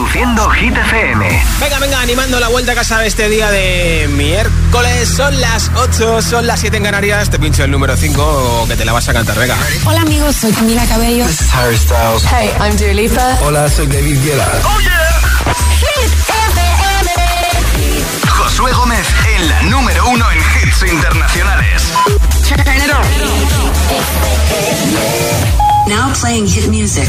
Reproduciendo Hit FM. Venga, venga, animando la vuelta a casa de este día de miércoles. Son las 8, son las 7 en Canarias. Te pincho el número 5 que te la vas a cantar, venga. Hola amigos, soy Camila Cabello. This is Harry Styles. Hey, I'm Dua Lipa. Hola, soy David Guetta. ¡Oh, yeah! Hit FM. Josué Gómez en la número 1 en hits internacionales. Turn it on. Now playing hit music.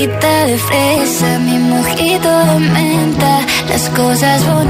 Boquita de fresa, mi mojito de menta. Las cosas bonitas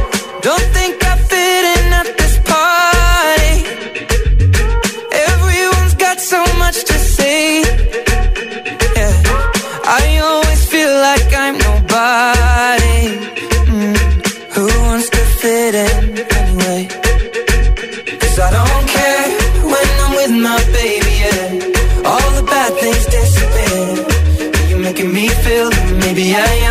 Don't think I fit in at this party. Everyone's got so much to say. Yeah. I always feel like I'm nobody. Mm. Who wants to fit in anyway? Cause I don't care when I'm with my baby, yeah. All the bad things disappear. You're making me feel maybe I am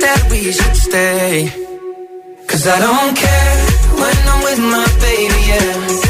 that we should stay. Cause I don't care when I'm with my baby, yeah.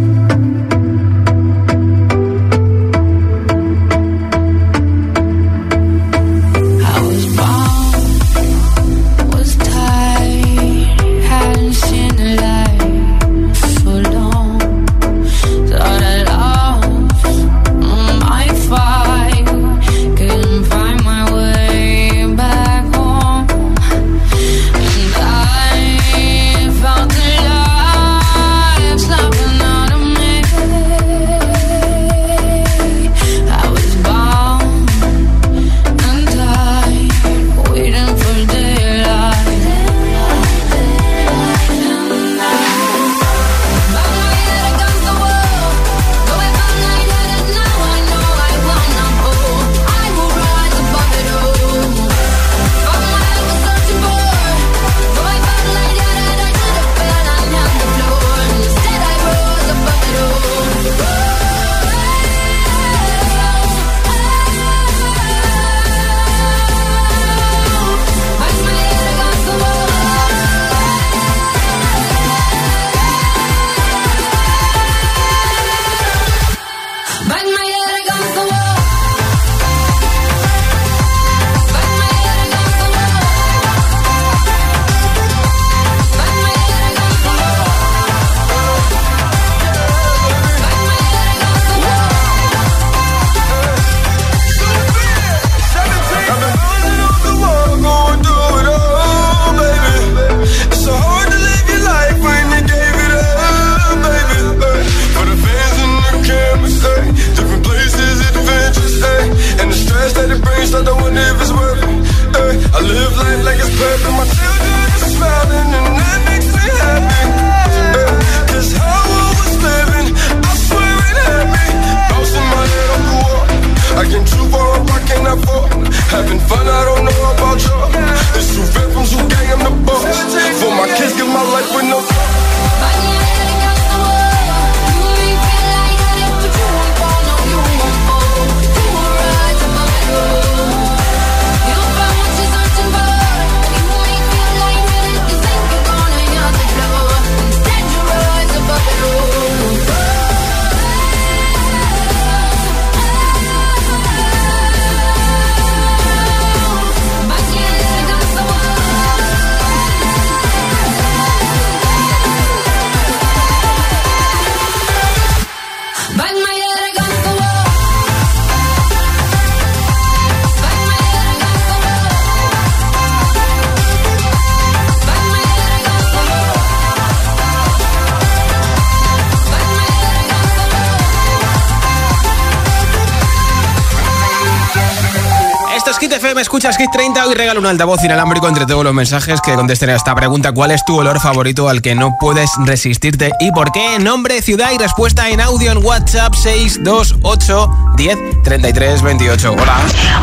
escuchas Hit 30 y regalo un altavoz inalámbrico entre todos los mensajes que contesten a esta pregunta. ¿Cuál es tu olor favorito al que no puedes resistirte y por qué? Nombre, ciudad y respuesta en audio en WhatsApp 628 10 33 28. Hola.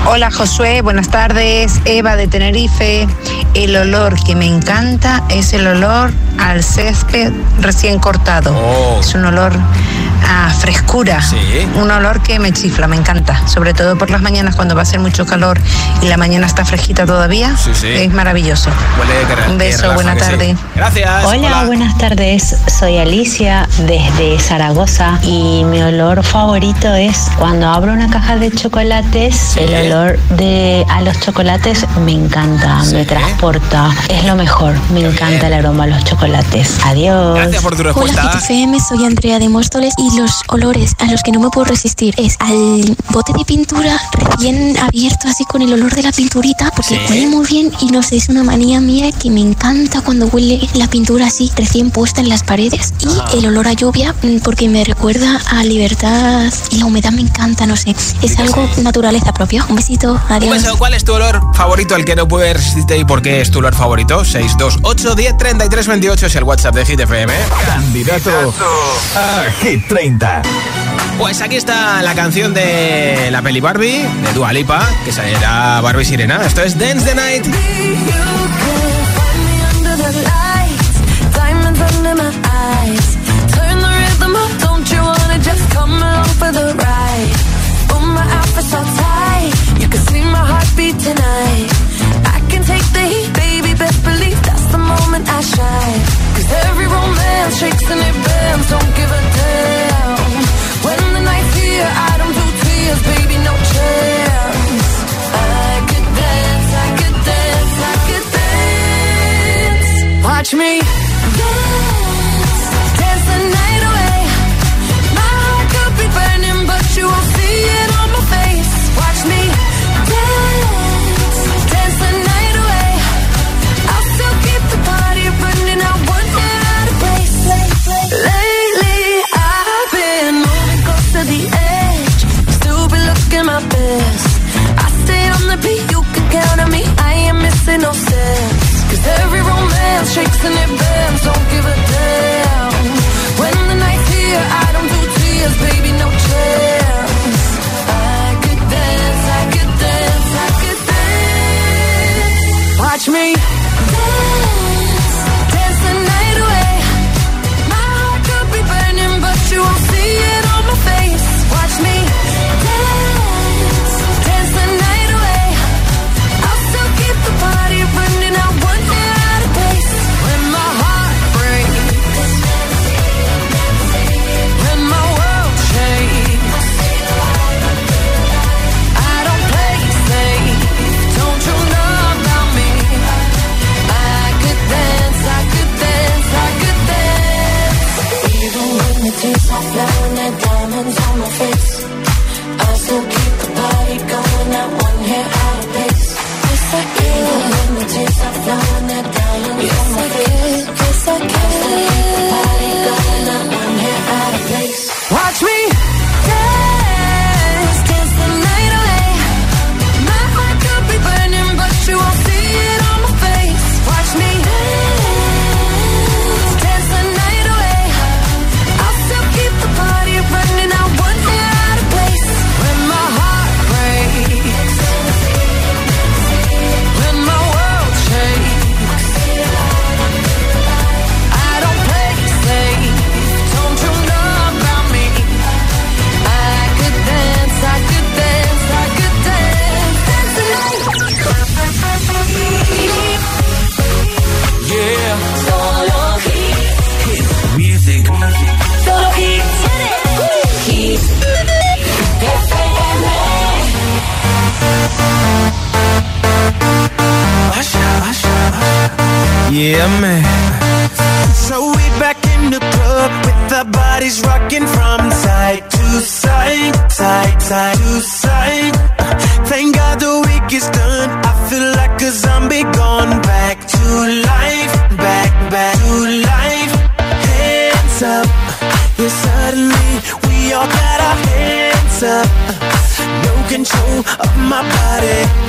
Hola Josué, buenas tardes. Eva de Tenerife. El olor que me encanta es el olor al césped recién cortado. Oh. Es un olor a frescura. Sí. Un olor que me chifla, me encanta. Sobre todo por las mañanas cuando va a ser mucho calor y la mañana está fresquita todavía. Sí, sí. Es maravilloso. Huele Un beso, relaja, buena tarde. Gracias. Hola, buenas tardes. Soy Alicia desde Zaragoza y mi olor favorito es cuando abro una caja de chocolates, Sí. el olor de a los chocolates me encanta, Sí. me transporta, es lo mejor, me Qué encanta bien. el aroma a los chocolates. Adiós. Gracias por tu Hola. GTFM, soy Andrea de Móstoles y los olores a los que no me puedo resistir es al bote de pintura recién abierto así con el olor de la pinturita porque Sí. huele muy bien y no sé, es una manía mía que me encanta cuando huele la pintura así recién puesta en las paredes y el olor a lluvia mm, porque me recuerda a libertad y la humedad me encanta, no sé, es algo naturaleza propia. Un besito, Un adiós. beso. ¿Cuál es tu olor favorito al que no puedes resistirte y por qué es tu olor favorito? 628 10 33 28 es el WhatsApp de Hit FM. Candidato a Hit 30. Pues aquí está la canción de la peli Barbie, de Dua Lipa, que será Barbie Sirena. Esto es Dance the Night. Diamonds under my eyes. Turn the rhythm up, don't you wanna just come along for the ride? My outfit's all tight. You can see my heartbeat tonight. I can take the heat, baby. Best believe that's the moment I shine. Cause every romance shakes and it bends. Don't give a damn. I don't do tears, baby. No chance. I could dance, I could dance, I could dance. Watch me shakes and it bends. Don't give a damn. When the night's here, I don't do tears, baby, no chance. I could dance, I could dance, I could dance. Watch me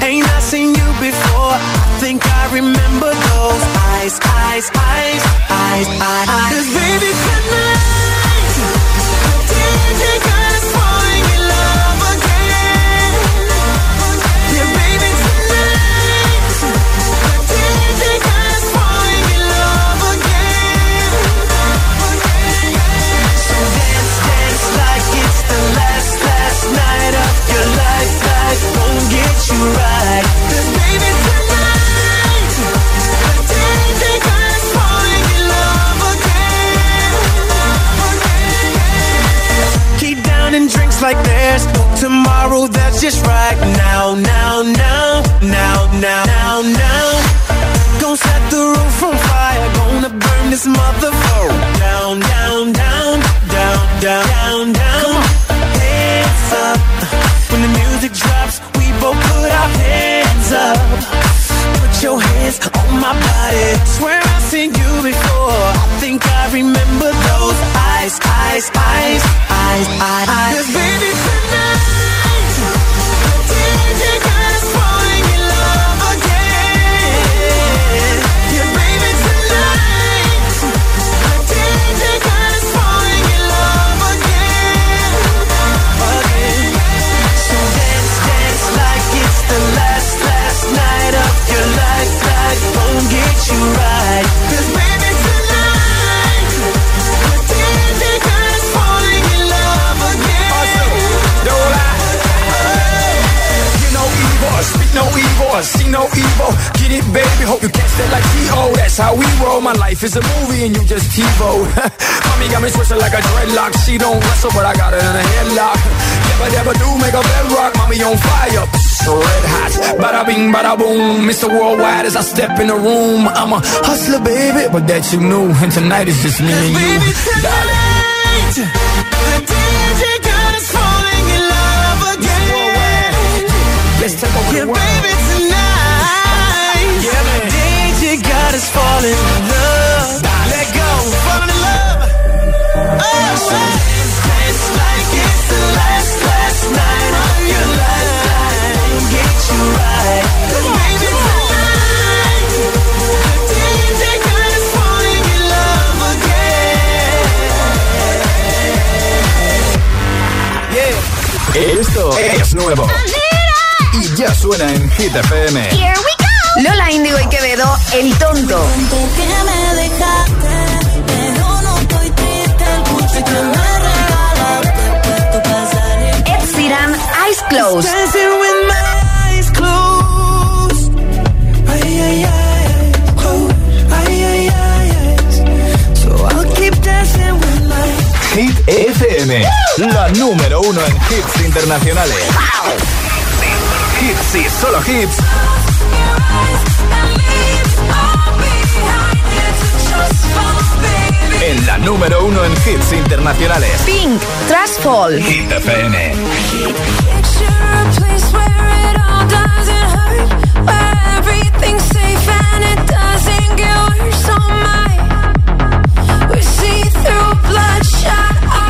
Ain't I seen you before? I think I remember those eyes, eyes, eyes, eyes, eyes. Cause baby tonight, the DJ got us like tomorrow. That's just right now, now, now, now, now, now. Gonna set the roof on fire. Gonna burn this down, down, down, down, down, down. Hands up when the music drops. Put our hands up. Put your hands on my body. Swear I've seen you before. I think I remember those eyes, eyes, eyes, eyes, eyes. eyes. 'Cause baby tonight, the DJ got Life won't get you right. baby tonight, falling in love again. You know evil, speak no evil, see no evil. Get it, baby, hope you catch that like. That's how we roll. My life is a movie and you just TiVo. Mommy got me twisted like a dreadlock. She don't wrestle, but I got her in a headlock. Never, never do make a bedrock. Mommy on fire, red hot. Bada bing, bada boom. Mr. Worldwide as I step in the room. I'm a hustler, baby, but that you knew. And tonight is just me and you. Baby, tonight, the DJ got us falling in love again. Let's take over Yeah, the world. baby, tonight, Yeah, man. the DJ got us falling in love. Esto es nuevo. Y ya suena en Hit FM. Lola Índigo y Quevedo, El Tonto. que me dejaste, pero Hit FM. La número uno en hits internacionales. Hits y solo hits. En la número uno en hits internacionales. Pink, Trash Fall. Hit FM. Picture a place where it all doesn't hurt, where everything's safe and it doesn't get worse. Oh my, we see through bloodshot eyes.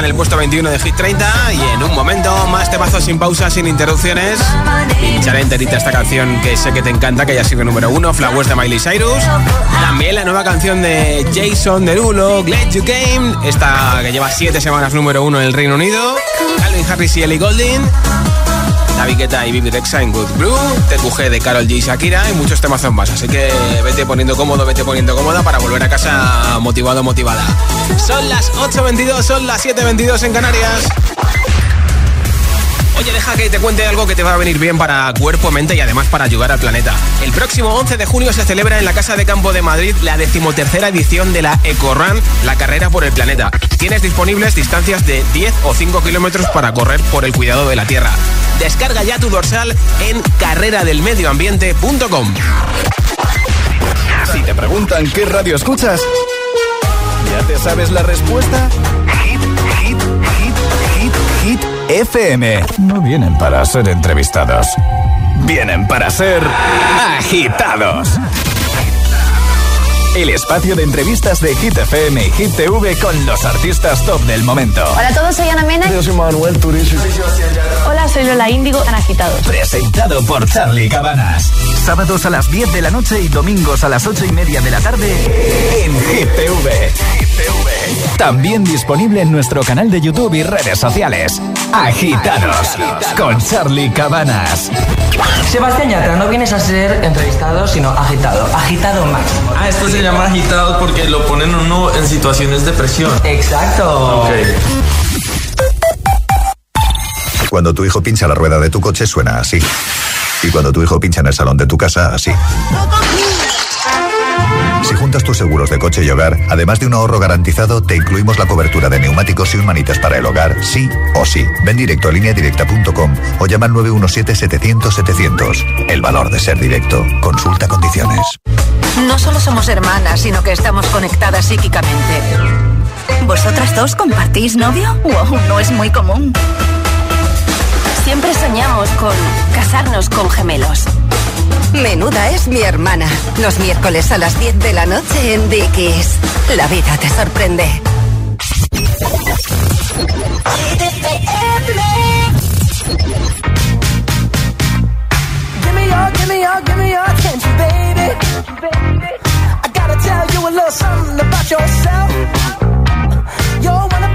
En el puesto 21 de Hit 30 y en un momento más temazos sin pausas, sin interrupciones. Pincharé enterita esta canción que sé que te encanta, que ya sigue número uno, Flowers de Miley Cyrus. También la nueva canción de Jason Derulo, Glad You Came, esta que lleva 7 semanas número uno en el Reino Unido. Calvin Harris y Ellie Goulding. David Guetta y Bibi en Good Blue, TQG de Carol G y Shakira y muchos temazos más. Así que vete poniendo cómodo, vete poniendo cómoda para volver a casa motivado, motivada. Son las 8.22, son las 7.22 en Canarias. Oye, deja que te cuente algo que te va a venir bien para cuerpo, mente y además para ayudar al planeta. El próximo 11 de junio se celebra en la Casa de Campo de Madrid la decimotercera edición de la EcoRun, la carrera por el planeta. Tienes disponibles distancias de 10 o 5 kilómetros para correr por el cuidado de la Tierra. Descarga ya tu dorsal en carreradelmedioambiente.com. Si te preguntan qué radio escuchas, ¿ya te sabes la respuesta? Hit, hit, hit, hit, hit, FM. No vienen para ser entrevistados, vienen para ser agitados. El espacio de entrevistas de Hit FM y Hit TV con los artistas top del momento. Hola a todos, soy Ana Mena. Yo soy Manuel Turizo. Hola, soy Lola Índigo, tan agitados. Presentado por Charlie Cabanas. Sábados a las 10 de la noche y domingos a las 8 y media de la tarde en Hit TV. También disponible en nuestro canal de YouTube y redes sociales. Agitados con Charlie Cabanas. Sebastián Yatra, no vienes a ser entrevistado, sino agitado. Agitado máximo. Ah, esto se llama agitado porque lo ponen uno en situaciones de presión. Exacto. Ok. Cuando tu hijo pincha la rueda de tu coche suena así. Y cuando tu hijo pincha en el salón de tu casa, así. Si juntas tus seguros de coche y hogar, además de un ahorro garantizado, te incluimos la cobertura de neumáticos y un manitas para el hogar, sí o sí. Ven directo a lineadirecta.com o llama al 917-700-700. El valor de ser directo. Consulta condiciones. No solo somos hermanas, sino que estamos conectadas psíquicamente. ¿Vosotras dos compartís novio? Wow, no es muy común. Siempre soñamos con casarnos con gemelos. Menuda es mi hermana. Los miércoles a las 10 de la noche en Dickies. La vida te sorprende. Give me your, give me your, give me your attention, baby. I gotta tell you a little something about yourself. You're one of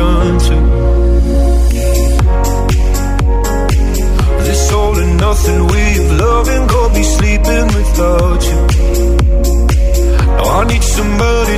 one to turn to. This all and nothing way of loving got me sleeping without you. Now I need somebody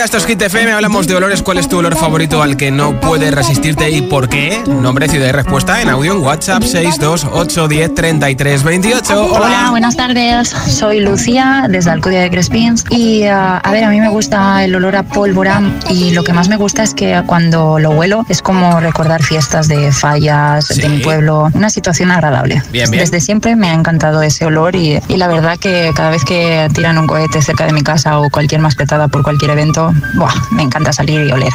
40, esto es Hit FM, hablamos de olores, ¿cuál es tu olor favorito al que no puedes resistirte y por qué? Nombre, ciudad y respuesta en audio en WhatsApp 628103328. Hola. Hola, buenas tardes, soy Lucía desde Alcudia de Crespins y uh, a ver, a mí me gusta el olor a pólvora y lo que más me gusta es que cuando lo huelo es como recordar fiestas de fallas, sí. de mi pueblo, una situación agradable. Bien, bien. Desde siempre me ha encantado ese olor y, y la verdad que cada vez que tiran un cohete cerca de mi casa o cualquier maspetada por cualquier evento, buah, me encanta salir y oler.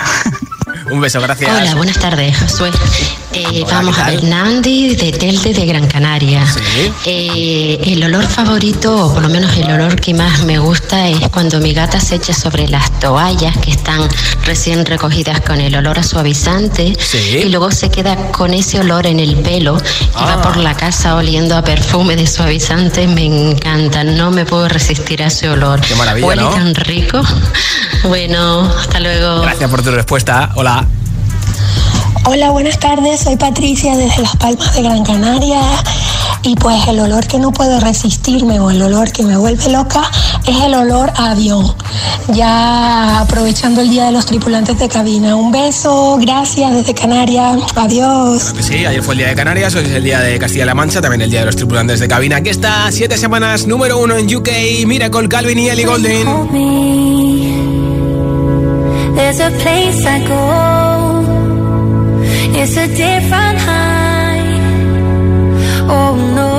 Un beso, gracias. Hola, buenas tardes, Josué. Eh, Hola, vamos ¿qué a ver, Nandi de Telde de Gran Canaria. Eh, el olor favorito, o por lo menos el olor que más me gusta, es cuando mi gata se echa sobre las toallas que están recién recogidas con el olor a suavizante y luego se queda con ese olor en el pelo y Ah. va por la casa oliendo a perfume de suavizante. Me encanta, no me puedo resistir a ese olor. Qué maravilla, Huele ¿no? tan rico. Bueno, hasta luego. Gracias por tu respuesta. Hola. Hola, buenas tardes. Soy Patricia desde Las Palmas de Gran Canaria. Y pues el olor que no puedo resistirme o el olor que me vuelve loca es el olor a avión. Ya aprovechando el Día de los Tripulantes de Cabina. Un beso, gracias desde Canarias. Adiós. Que Sí, ayer fue el día de Canarias, hoy es el día de Castilla-La Mancha, también el día de los tripulantes de cabina. Aquí está, siete semanas, número uno en UK, Miracle, Calvin y Ellie Golden. There's a place I go. It's a different high. Oh no.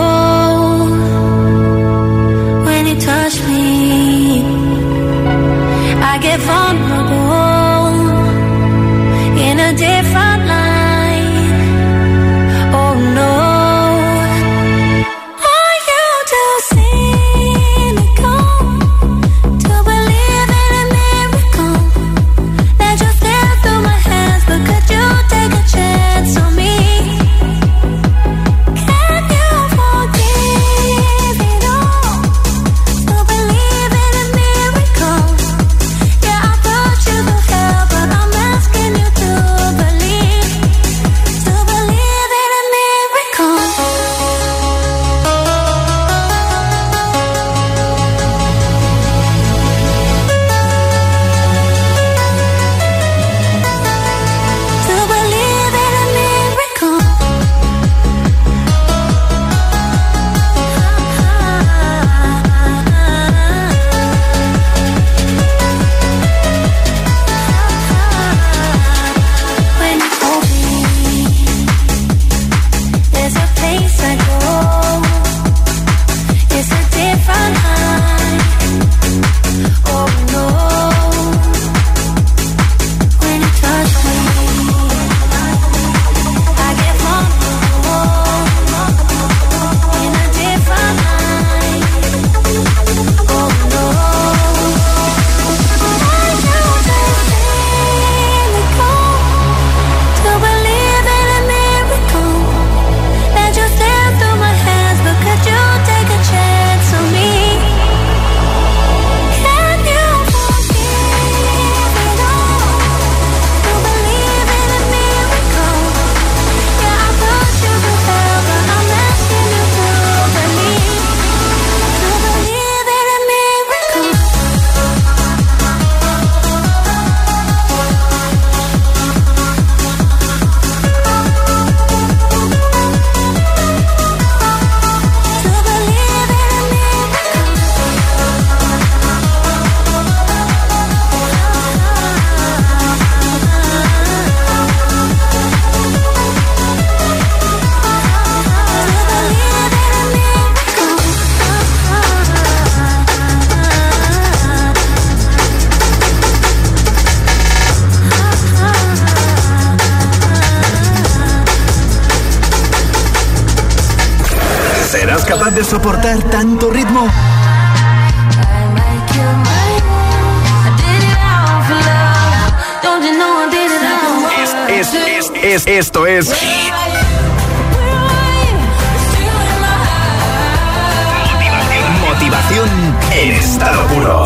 Motivación, en estado puro.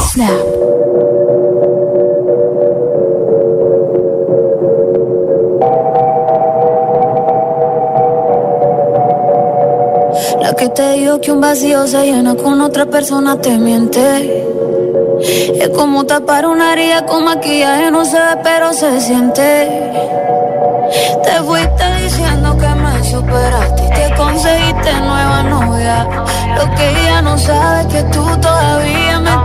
La que te dijo que un vacío se llena con otra persona te miente. Es como tapar una herida con maquillaje, no se ve, pero se siente. Te fuiste diciendo que me superaste y te conseguiste nueva novia. Lo que ella no sabe que tú todavía me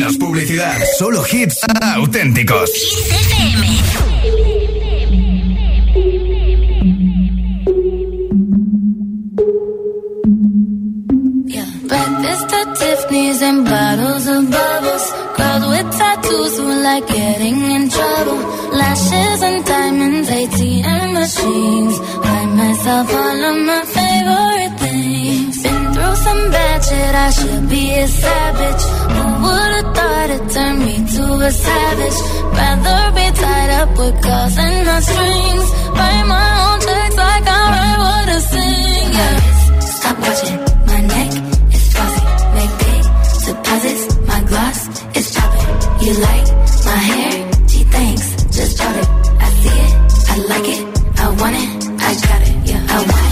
Menos publicidad, solo hits auténticos. Breakfast Tiffany's and bottles of bubbles. Girls with tattoos who like getting in trouble. Lashes and diamonds, ATM machines. Buy myself all of my favorite some bad shit. I should be a savage. Who would've thought it turned me to a savage? Rather be tied up with calls and my strings. Write my own checks like I write what I sing. Yeah. Stop watching my neck. It's glossy. Make big deposits. My gloss is dropping. You like my hair? Gee, thanks. Just drop it. I see it. I like it. I want it. I got it. Yeah, I want it.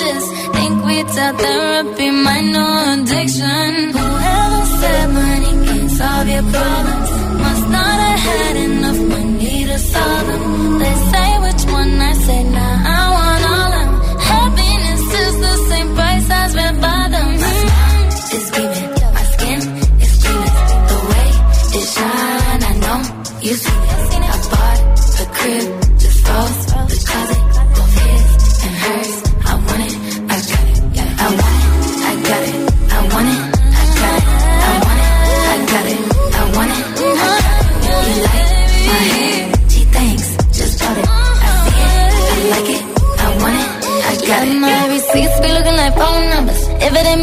Just Think without therapy, mind no addiction. Whoever said money can solve your problems.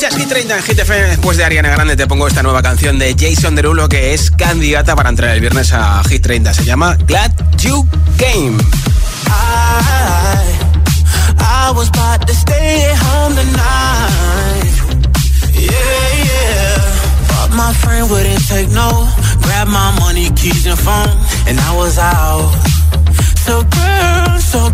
Escuchas Hit 30 en Hit Después de Ariana Grande te pongo esta nueva canción de Jason Derulo que es candidata para entrar el viernes a Hit 30. Se llama Glad You Came. Yeah, yeah. But my friend wouldn't take no. Grab my money, keys and phone, and I was out. So girl, so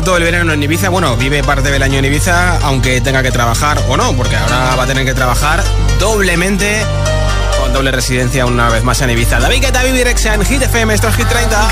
todo el verano en Ibiza. Bueno, vive parte del año en Ibiza, aunque tenga que trabajar o no, porque ahora va a tener que trabajar doblemente con doble residencia una vez más en Ibiza. David Guetta, Vivirexa en Hit FM, esto es Hit 30.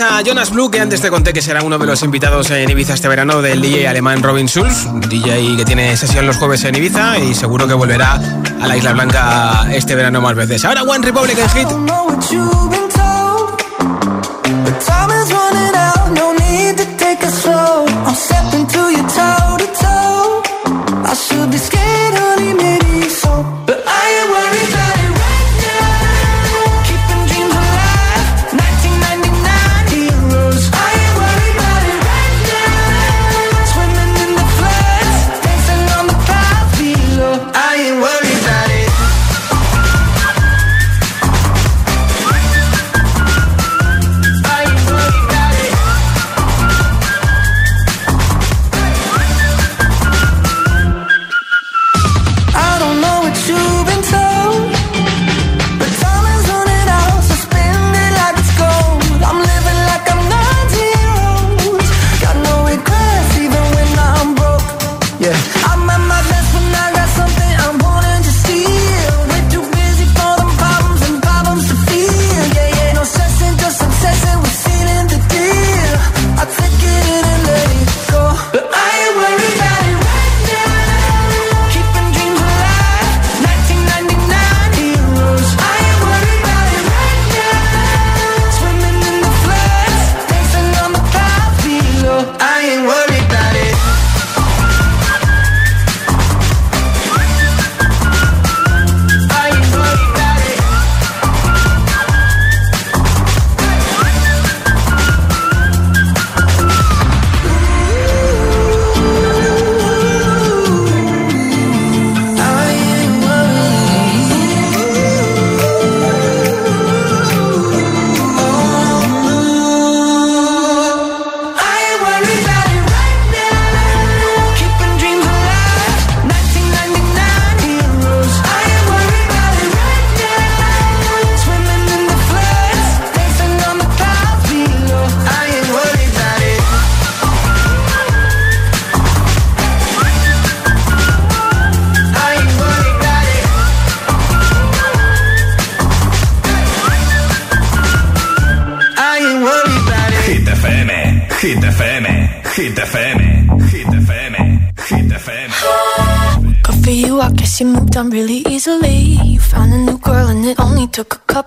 A Jonas Blue, que antes te conté que será uno de los invitados en Ibiza este verano del DJ alemán Robin Schulz, DJ que tiene sesión los jueves en Ibiza y seguro que volverá a la Isla Blanca este verano más veces. Ahora One Republic en Hit.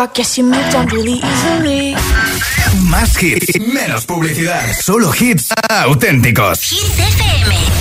I guess you moved on really easily. Más hits, menos publicidad. Solo hits auténticos. Hits FM.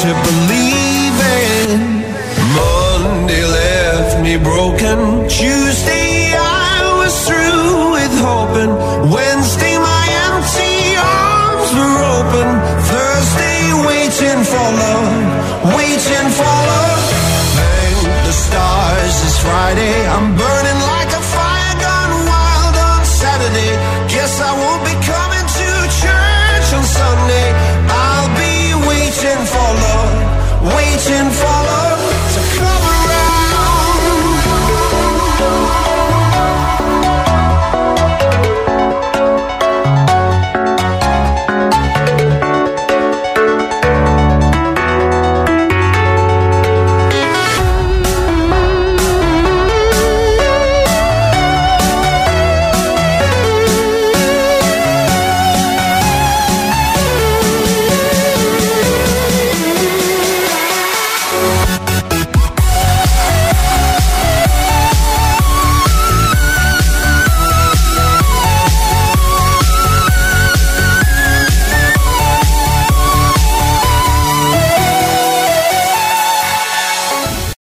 to believe in. Monday left me broken. Tuesday.